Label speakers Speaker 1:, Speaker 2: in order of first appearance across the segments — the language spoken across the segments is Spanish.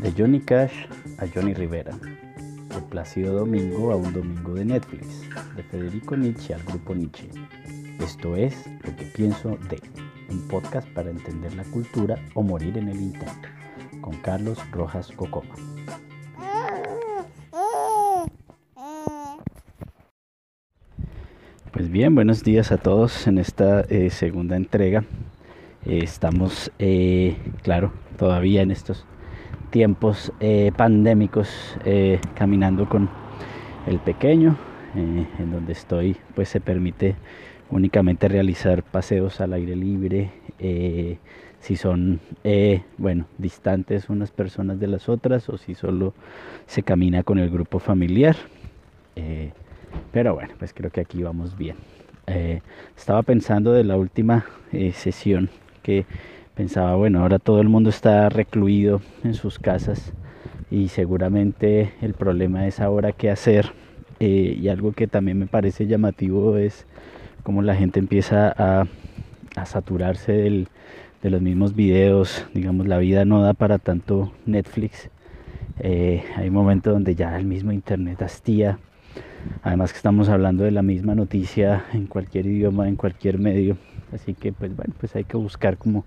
Speaker 1: De Johnny Cash a Johnny Rivera. De Plácido Domingo a un domingo de Netflix. De Federico Nietzsche al grupo Nietzsche. Esto es lo que pienso de un podcast para entender la cultura o morir en el intento. Con Carlos Rojas Cocoma. Pues bien, buenos días a todos en esta eh, segunda entrega. Eh, estamos, eh, claro, todavía en estos tiempos eh, pandémicos eh, caminando con el pequeño, eh, en donde estoy pues se permite únicamente realizar paseos al aire libre, si son, bueno, distantes unas personas de las otras o si solo se camina con el grupo familiar. pero bueno, pues creo que aquí vamos bien. estaba pensando de la última sesión que pensaba, bueno, ahora todo el mundo está recluido en sus casas y seguramente el problema es ahora qué hacer. Eh, y algo que también me parece llamativo es cómo la gente empieza a, a saturarse de los mismos videos. Digamos, la vida no da para tanto Netflix. Eh, hay momentos donde ya el mismo Internet hastía. Además que estamos hablando de la misma noticia en cualquier idioma, en cualquier medio. Así que pues bueno, pues hay que buscar como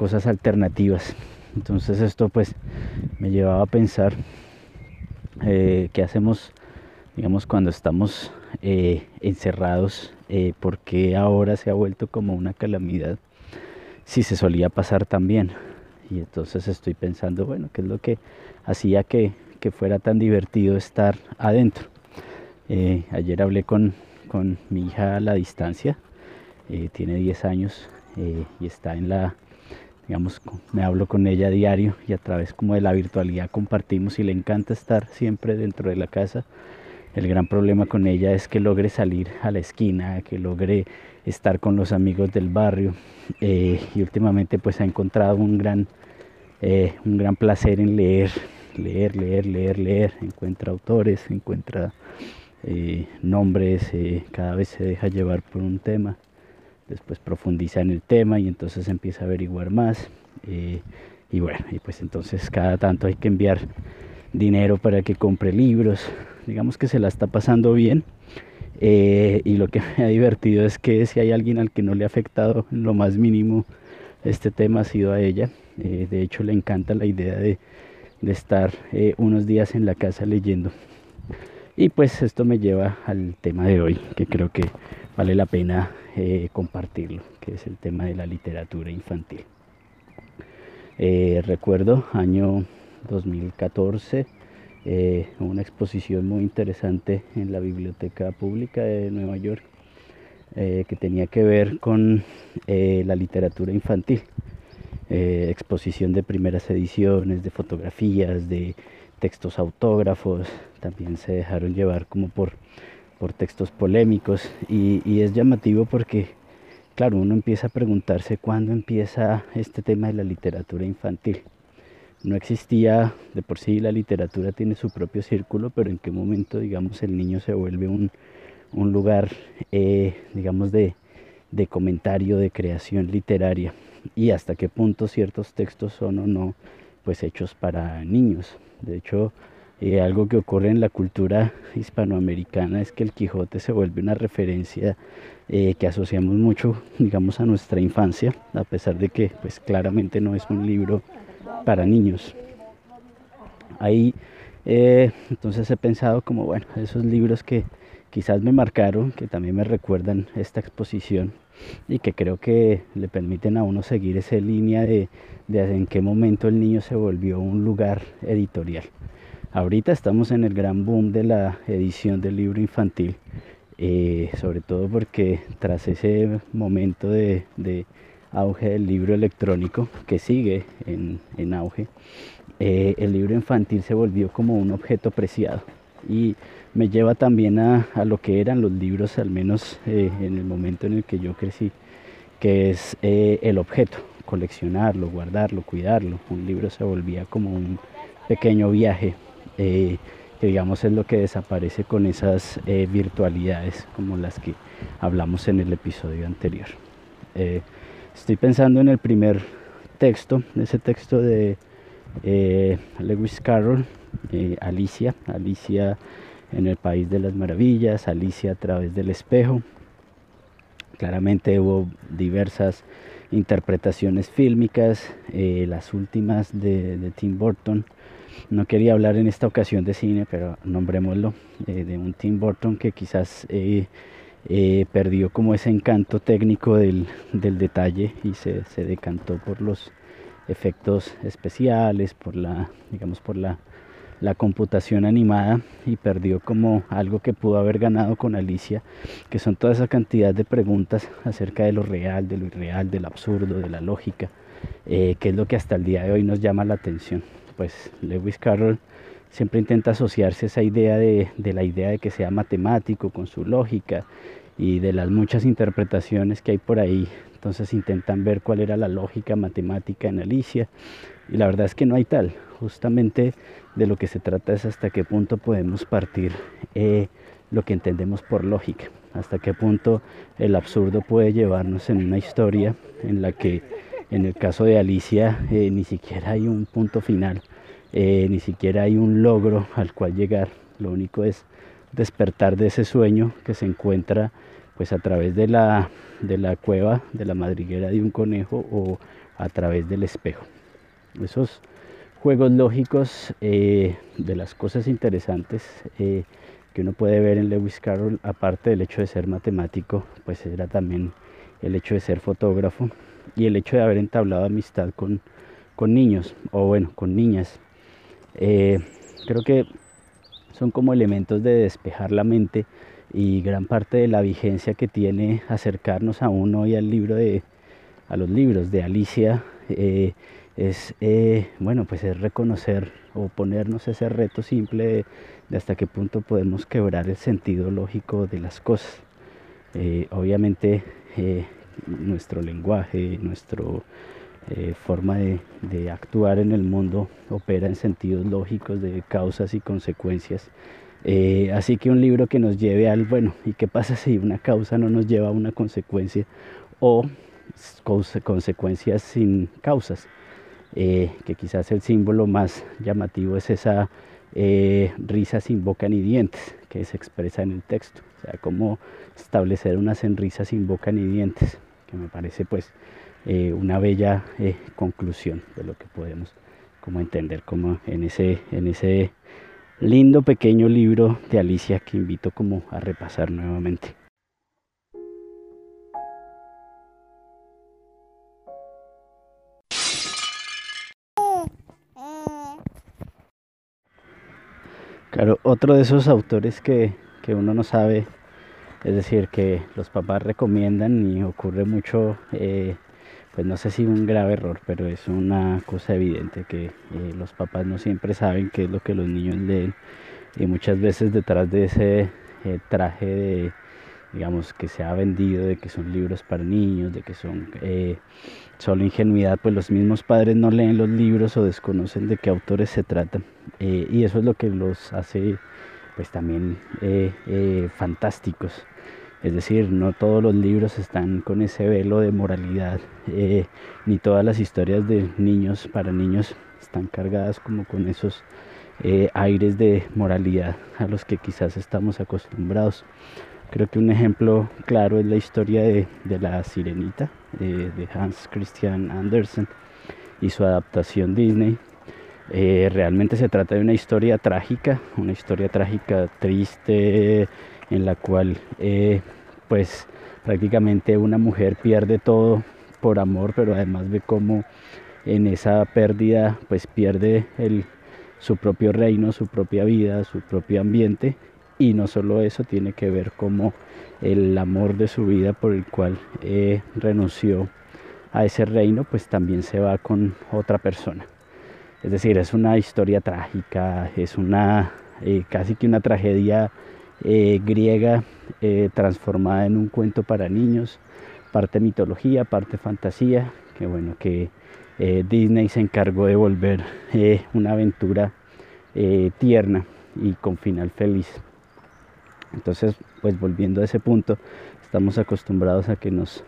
Speaker 1: cosas alternativas. Entonces esto pues me llevaba a pensar eh, qué hacemos, digamos, cuando estamos eh, encerrados, eh, porque ahora se ha vuelto como una calamidad si se solía pasar también. Y entonces estoy pensando, bueno, ¿qué es lo que hacía que, que fuera tan divertido estar adentro? Ayer hablé con, con, mi hija a la distancia, tiene 10 años y está en la me hablo con ella a diario y a través como de la virtualidad compartimos y le encanta estar siempre dentro de la casa. El gran problema con ella es que logre salir a la esquina, que logre estar con los amigos del barrio eh, y últimamente pues ha encontrado un gran, eh, un gran placer en leer, leer, leer, leer, leer. Encuentra autores, encuentra eh, nombres, cada vez se deja llevar por un tema después profundiza en el tema y entonces empieza a averiguar más. Eh, y bueno, y pues entonces cada tanto hay que enviar dinero para que compre libros. Digamos que se la está pasando bien. Eh, y lo que me ha divertido es que si hay alguien al que no le ha afectado en lo más mínimo este tema ha sido a ella. Eh, de hecho le encanta la idea de, estar unos días en la casa leyendo. Y pues esto me lleva al tema de hoy, que creo que vale la pena eh, compartirlo, que es el tema de la literatura infantil. Eh, recuerdo año 2014, eh, una exposición muy interesante en la Biblioteca Pública de Nueva York que tenía que ver con la literatura infantil. exposición de primeras ediciones, de fotografías, de textos autógrafos, también se dejaron llevar como por por textos polémicos y, y, es llamativo porque, claro, uno empieza a preguntarse cuándo empieza este tema de la literatura infantil. No existía, de por sí la literatura tiene su propio círculo, pero en qué momento, digamos, el niño se vuelve un, un lugar, eh, digamos, de, de comentario, de creación literaria y hasta qué punto ciertos textos son o no, pues hechos para niños. De hecho, eh, algo que ocurre en la cultura hispanoamericana es que el Quijote se vuelve una referencia eh, que asociamos mucho, digamos, a nuestra infancia, a pesar de que, pues, claramente no es un libro para niños. Ahí, eh, entonces he pensado como, bueno, esos libros que quizás me marcaron, que también me recuerdan esta exposición y que creo que le permiten a uno seguir esa línea de, de en qué momento el niño se volvió un lugar editorial. Ahorita estamos en el gran boom de la edición del libro infantil, eh, sobre todo porque tras ese momento de, auge del libro electrónico, que sigue en, auge, eh, el libro infantil se volvió como un objeto preciado y me lleva también a, lo que eran los libros, al menos eh, en el momento en el que yo crecí, que es el objeto, coleccionarlo, guardarlo, cuidarlo. Un libro se volvía como un pequeño viaje eh, que digamos es lo que desaparece con esas eh, virtualidades como las que hablamos en el episodio anterior. Eh, estoy pensando en el primer texto, ese texto de Lewis Carroll, Alicia, Alicia en el País de las Maravillas, Alicia a través del espejo. Claramente hubo diversas interpretaciones fílmicas, las últimas de Tim Burton no quería hablar en esta ocasión de cine, pero nombrémoslo, eh, de un Tim Burton que quizás eh, eh, perdió como ese encanto técnico del, detalle y se, decantó por los efectos especiales, por la, digamos, por la, la computación animada y perdió como algo que pudo haber ganado con Alicia, que son toda esa cantidad de preguntas acerca de lo real, de lo irreal, del absurdo, de la lógica, que es lo que hasta el día de hoy nos llama la atención pues Lewis Carroll siempre intenta asociarse a esa idea de, la idea de que sea matemático con su lógica y de las muchas interpretaciones que hay por ahí. Entonces intentan ver cuál era la lógica matemática en Alicia y la verdad es que no hay tal. Justamente de lo que se trata es hasta qué punto podemos partir eh, lo que entendemos por lógica, hasta qué punto el absurdo puede llevarnos en una historia en la que en el caso de Alicia eh, ni siquiera hay un punto final, eh, ni siquiera hay un logro al cual llegar. Lo único es despertar de ese sueño que se encuentra pues a través de la, de la cueva, de la madriguera de un conejo o a través del espejo. Esos juegos lógicos eh, de las cosas interesantes que uno puede ver en Lewis Carroll, aparte del hecho de ser matemático, pues era también el hecho de ser fotógrafo y el hecho de haber entablado amistad con, niños o bueno, con niñas. Eh, creo que son como elementos de despejar la mente y gran parte de la vigencia que tiene acercarnos a uno y al libro de a los libros de Alicia eh, es eh, bueno pues es reconocer o ponernos ese reto simple de, de, hasta qué punto podemos quebrar el sentido lógico de las cosas. Obviamente nuestro lenguaje, nuestra eh, forma de, actuar en el mundo opera en sentidos lógicos de causas y consecuencias. Eh, así que un libro que nos lleve al, bueno, ¿y qué pasa si una causa no nos lleva a una consecuencia o consecuencias sin causas? Eh, que quizás el símbolo más llamativo es esa risa sin boca ni dientes que se expresa en el texto, o sea, cómo establecer una sonrisa sin boca ni dientes que me parece pues eh, una bella eh, conclusión de lo que podemos como entender como en ese, en ese lindo pequeño libro de Alicia que invito como a repasar nuevamente. Claro, otro de esos autores que, que uno no sabe es decir, que los papás recomiendan y ocurre mucho, eh, pues no sé si un grave error, pero es una cosa evidente que eh, los papás no siempre saben qué es lo que los niños leen y muchas veces detrás de ese eh, traje de, digamos, que se ha vendido de que son libros para niños, de que son solo ingenuidad, pues los mismos padres no leen los libros o desconocen de qué autores se tratan y eso es lo que los hace pues también fantásticos es decir, no todos los libros están con ese velo de moralidad, eh, ni todas las historias de niños para niños están cargadas como con esos eh, aires de moralidad a los que quizás estamos acostumbrados. Creo que un ejemplo claro es la historia de, la sirenita eh, de Hans Christian Andersen y su adaptación Disney. realmente se trata de una historia trágica, una historia trágica triste, en la cual eh, pues prácticamente una mujer pierde todo por amor, pero además ve cómo en esa pérdida pues pierde el, su propio reino, su propia vida, su propio ambiente y no solo eso tiene que ver como el amor de su vida por el cual eh, renunció a ese reino pues también se va con otra persona. Es decir, es una historia trágica, es una eh, casi que una tragedia eh, griega eh, transformada en un cuento para niños, parte mitología, parte fantasía, que bueno, que eh, Disney se encargó de volver una aventura tierna y con final feliz. Entonces, pues volviendo a ese punto, estamos acostumbrados a que nos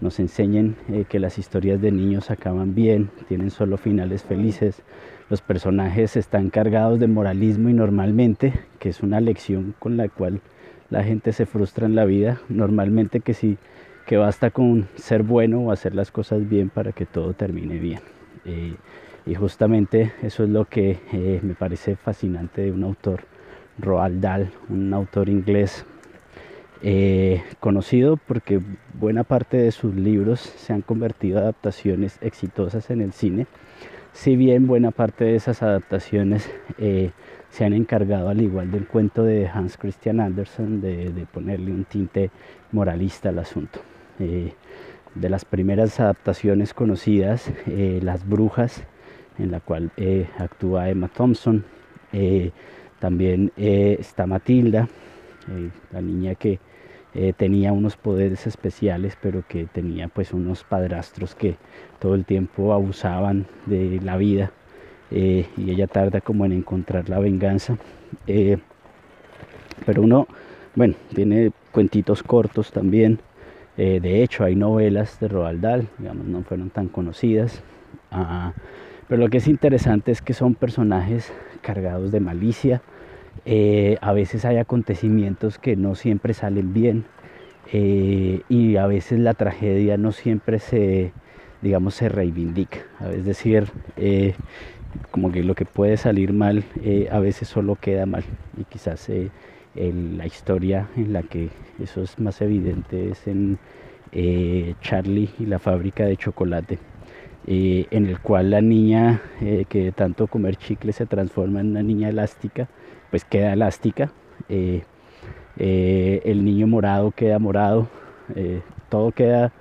Speaker 1: nos enseñen que las historias de niños acaban bien, tienen solo finales felices, los personajes están cargados de moralismo y normalmente, que es una lección con la cual la gente se frustra en la vida, normalmente que sí, que basta con ser bueno o hacer las cosas bien para que todo termine bien. Eh, y justamente eso es lo que eh, me parece fascinante de un autor, Roald Dahl, un autor inglés eh, conocido porque buena parte de sus libros se han convertido en adaptaciones exitosas en el cine, si bien buena parte de esas adaptaciones eh, se han encargado, al igual del cuento de Hans Christian Andersen, de, ponerle un tinte moralista al asunto. Eh, de las primeras adaptaciones conocidas, Las Brujas, en la cual actúa Emma Thompson, también está Matilda, la niña que eh, tenía unos poderes especiales, pero que tenía pues unos padrastros que todo el tiempo abusaban de la vida eh, y ella tarda como en encontrar la venganza. Eh, pero uno, bueno, tiene cuentitos cortos también. de hecho, hay novelas de Roald Dahl, digamos, no fueron tan conocidas. Ah, pero lo que es interesante es que son personajes cargados de malicia, eh, a veces hay acontecimientos que no siempre salen bien eh, y a veces la tragedia no siempre se, digamos, se reivindica. Es decir, eh, como que lo que puede salir mal a veces solo queda mal y quizás la historia en la que eso es más evidente es en Charlie y la fábrica de chocolate. en el cual la niña que tanto comer chicle se transforma en una niña elástica pues queda elástica. Eh, eh, el niño morado queda morado. Eh, todo queda,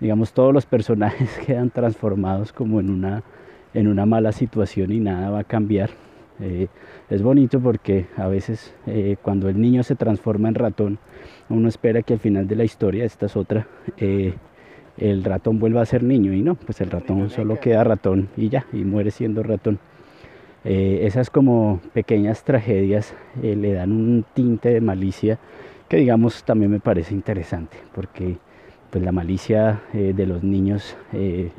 Speaker 1: digamos, todos los personajes quedan transformados como en una, en una mala situación y nada va a cambiar. es bonito porque a veces cuando el niño se transforma en ratón, uno espera que al final de la historia, esta es otra, el ratón vuelva a ser niño y no, pues el ratón solo queda ratón y ya, y muere siendo ratón. Eh, esas como pequeñas tragedias eh, le dan un tinte de malicia que digamos también me parece interesante porque pues la malicia eh, de los niños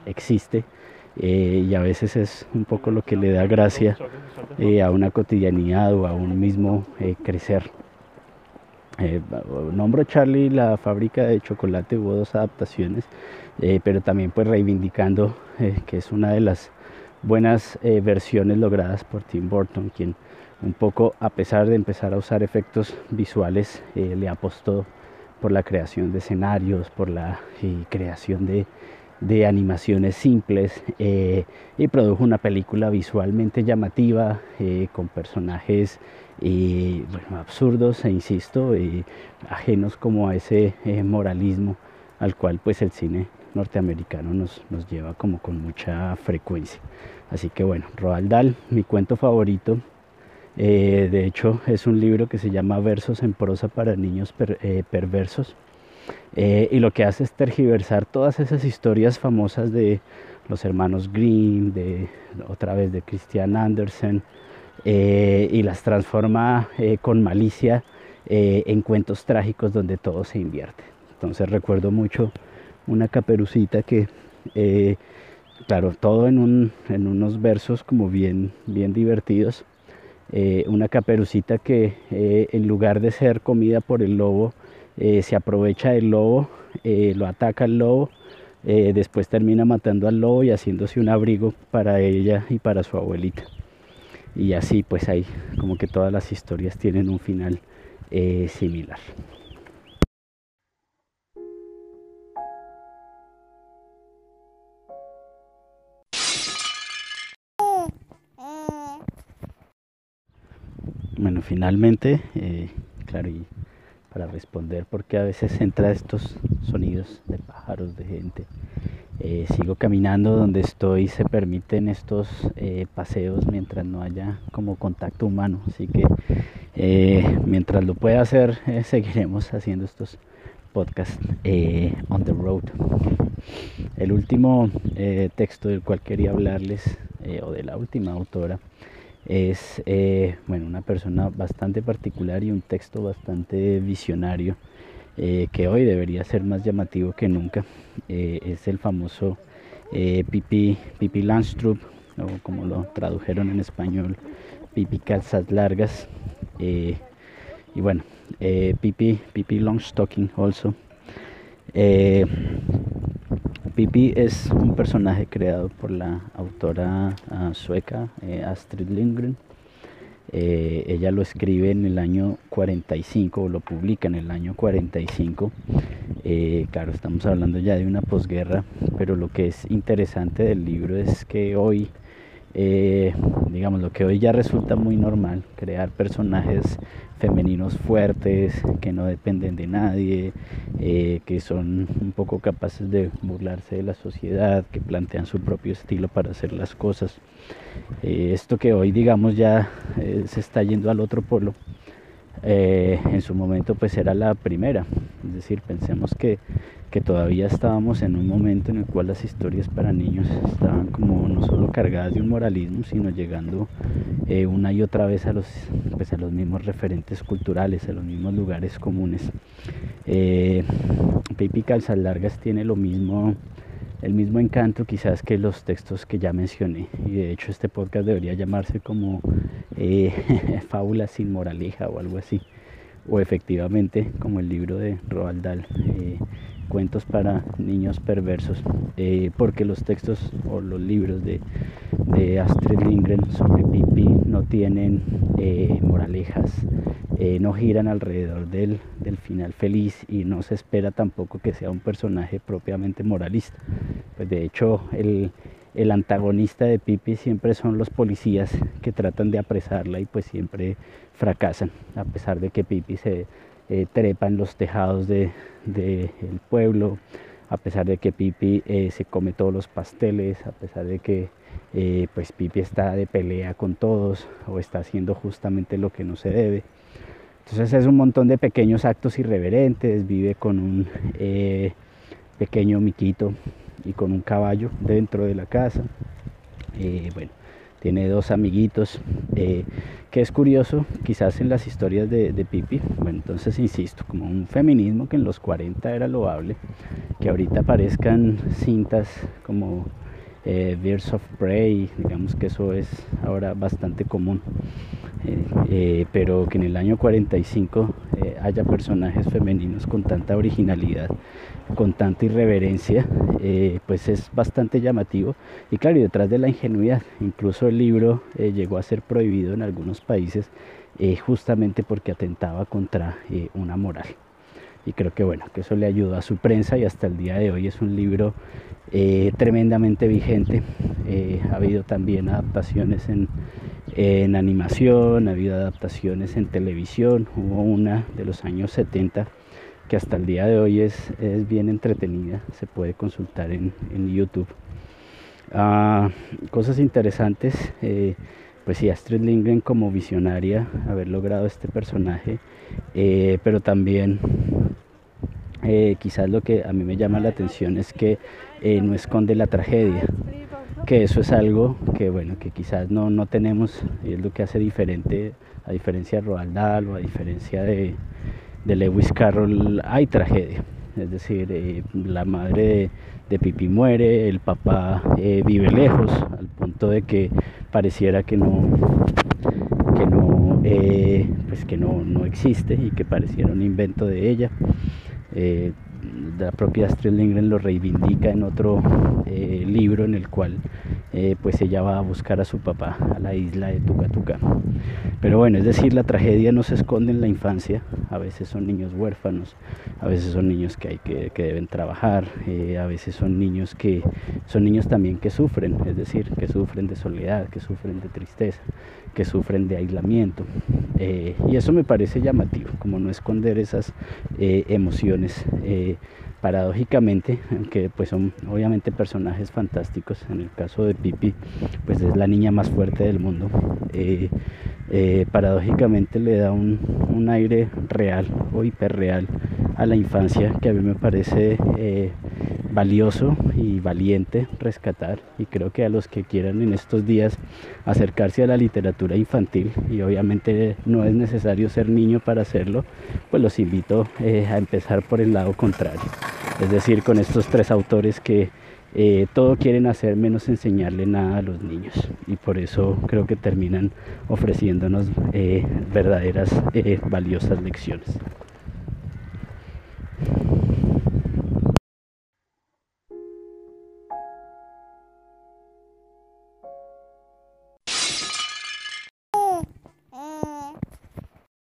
Speaker 1: existe y a veces es un poco lo que le da gracia a una cotidianidad o a un mismo crecer. nombro Charlie la fábrica de chocolate, hubo dos adaptaciones, pero también pues reivindicando que es una de las buenas eh, versiones logradas por Tim Burton, quien un poco, a pesar de empezar a usar efectos visuales, eh, le apostó por la creación de escenarios, por la eh, creación de, animaciones simples y produjo una película visualmente llamativa con personajes absurdos e insisto, ajenos como a ese moralismo al cual pues el cine norteamericano nos, nos lleva como con mucha frecuencia. Así que bueno, Roald Dahl, mi cuento favorito. Eh, de hecho, es un libro que se llama Versos en prosa para niños eh, perversos. Eh, y lo que hace es tergiversar todas esas historias famosas de los hermanos Grimm, de otra vez de Christian Andersen, y las transforma con malicia en cuentos trágicos donde todo se invierte. Entonces recuerdo mucho una caperucita que claro, todo en, unos versos como bien, bien divertidos. Eh, una caperucita que eh, en lugar de ser comida por el lobo, eh, se aprovecha del lobo, lo ataca al lobo, después termina matando al lobo y haciéndose un abrigo para ella y para su abuelita. Y así pues ahí como que todas las historias tienen un final similar. Finalmente, eh, claro, para responder porque a veces entra estos sonidos de pájaros, de gente. Eh, sigo caminando donde estoy, se permiten estos eh, paseos mientras no haya como contacto humano, así que mientras lo pueda hacer seguiremos haciendo estos podcasts on the road. El último texto del cual quería hablarles, o de la última autora, es eh, bueno, una persona bastante particular y un texto bastante visionario que hoy debería ser más llamativo que nunca. es el famoso Pipi, Pipi Landstrup, o como lo tradujeron en español, Pipi Calzas Largas. y bueno, Pipi, Pipi Longstocking also. Pipi es un personaje creado por la autora ah, sueca eh, Astrid Lindgren. Eh, ella lo escribe en el año 45 o lo publica en el año 45. Eh, claro, estamos hablando ya de una posguerra, pero lo que es interesante del libro es que hoy eh, digamos, lo que hoy ya resulta muy normal, crear personajes femeninos fuertes, que no dependen de nadie, eh, que son un poco capaces de burlarse de la sociedad, que plantean su propio estilo para hacer las cosas. Eh, esto que hoy, digamos, ya se está yendo al otro polo, en su momento pues era la primera. Es decir, pensemos que que todavía estábamos en un momento en el cual las historias para niños estaban como no solo cargadas de un moralismo, sino llegando eh, una y otra vez a los, pues a los mismos referentes culturales, a los mismos lugares comunes. Eh, Pipi Calzas Largas tiene lo mismo, el mismo encanto quizás que los textos que ya mencioné. Y de hecho este podcast debería llamarse como eh, Fábula sin moraleja o algo así. O efectivamente como el libro de Roald Dahl. Eh, cuentos para niños perversos, eh, porque los textos o los libros de, Astrid Lindgren sobre Pippi no tienen eh, moralejas, eh, no giran alrededor del, final feliz y no se espera tampoco que sea un personaje propiamente moralista. Pues de hecho, el, el antagonista de Pippi siempre son los policías que tratan de apresarla y pues siempre fracasan, a pesar de que Pippi se eh, trepa en los tejados del de, pueblo, a pesar de que Pipi eh, se come todos los pasteles, a pesar de que eh, pues Pipi está de pelea con todos o está haciendo justamente lo que no se debe. Entonces es un montón de pequeños actos irreverentes, vive con un pequeño miquito y con un caballo dentro de la casa. bueno, tiene dos amiguitos, eh, que es curioso, quizás en las historias de, Pipi, bueno, entonces insisto, como un feminismo que en los 40 era loable, que ahorita aparezcan cintas como eh, of Prey, digamos que eso es ahora bastante común, eh, pero que en el año 45 haya personajes femeninos con tanta originalidad con tanta irreverencia, eh, pues es bastante llamativo. Y claro, y detrás de la ingenuidad, incluso el libro eh, llegó a ser prohibido en algunos países eh, justamente porque atentaba contra una moral. Y creo que bueno, que eso le ayudó a su prensa y hasta el día de hoy es un libro tremendamente vigente. ha habido también adaptaciones en, en animación, ha habido adaptaciones en televisión, hubo una de los años 70 que hasta el día de hoy es, es bien entretenida, se puede consultar en, en YouTube. Ah, cosas interesantes, eh, pues sí, Astrid Lindgren como visionaria, haber logrado este personaje, eh, pero también eh, quizás lo que a mí me llama la atención es que no esconde la tragedia, que eso es algo que bueno, que quizás no, no tenemos, y es lo que hace diferente, a diferencia de Roald Dahl o a diferencia de, de Lewis Carroll hay tragedia. Es decir, eh, la madre de, Pipi muere, el papá eh, vive lejos, al punto de que pareciera que no, que no, eh, pues que no, no, existe y que pareciera un invento de ella la propia Astrid Lindgren lo reivindica en otro eh, libro en el cual eh, pues ella va a buscar a su papá a la isla de Tucatuca. Pero bueno, es decir, la tragedia no se esconde en la infancia, a veces son niños huérfanos, a veces son niños que, hay que, que deben trabajar, eh, a veces son niños que son niños también que sufren, es decir, que sufren de soledad, que sufren de tristeza, que sufren de aislamiento. y eso me parece llamativo, como no esconder esas emociones paradójicamente, aunque pues son obviamente personajes fantásticos, en el caso de Pipi, pues es la niña más fuerte del mundo, eh, eh, paradójicamente le da un, aire real o hiperreal a la infancia que a mí me parece eh, valioso y valiente rescatar y creo que a los que quieran en estos días acercarse a la literatura infantil y obviamente no es necesario ser niño para hacerlo, pues los invito a empezar por el lado contrario, es decir, con estos tres autores que eh, todo quieren hacer menos enseñarle nada a los niños y por eso creo que terminan ofreciéndonos eh, verdaderas eh, valiosas lecciones.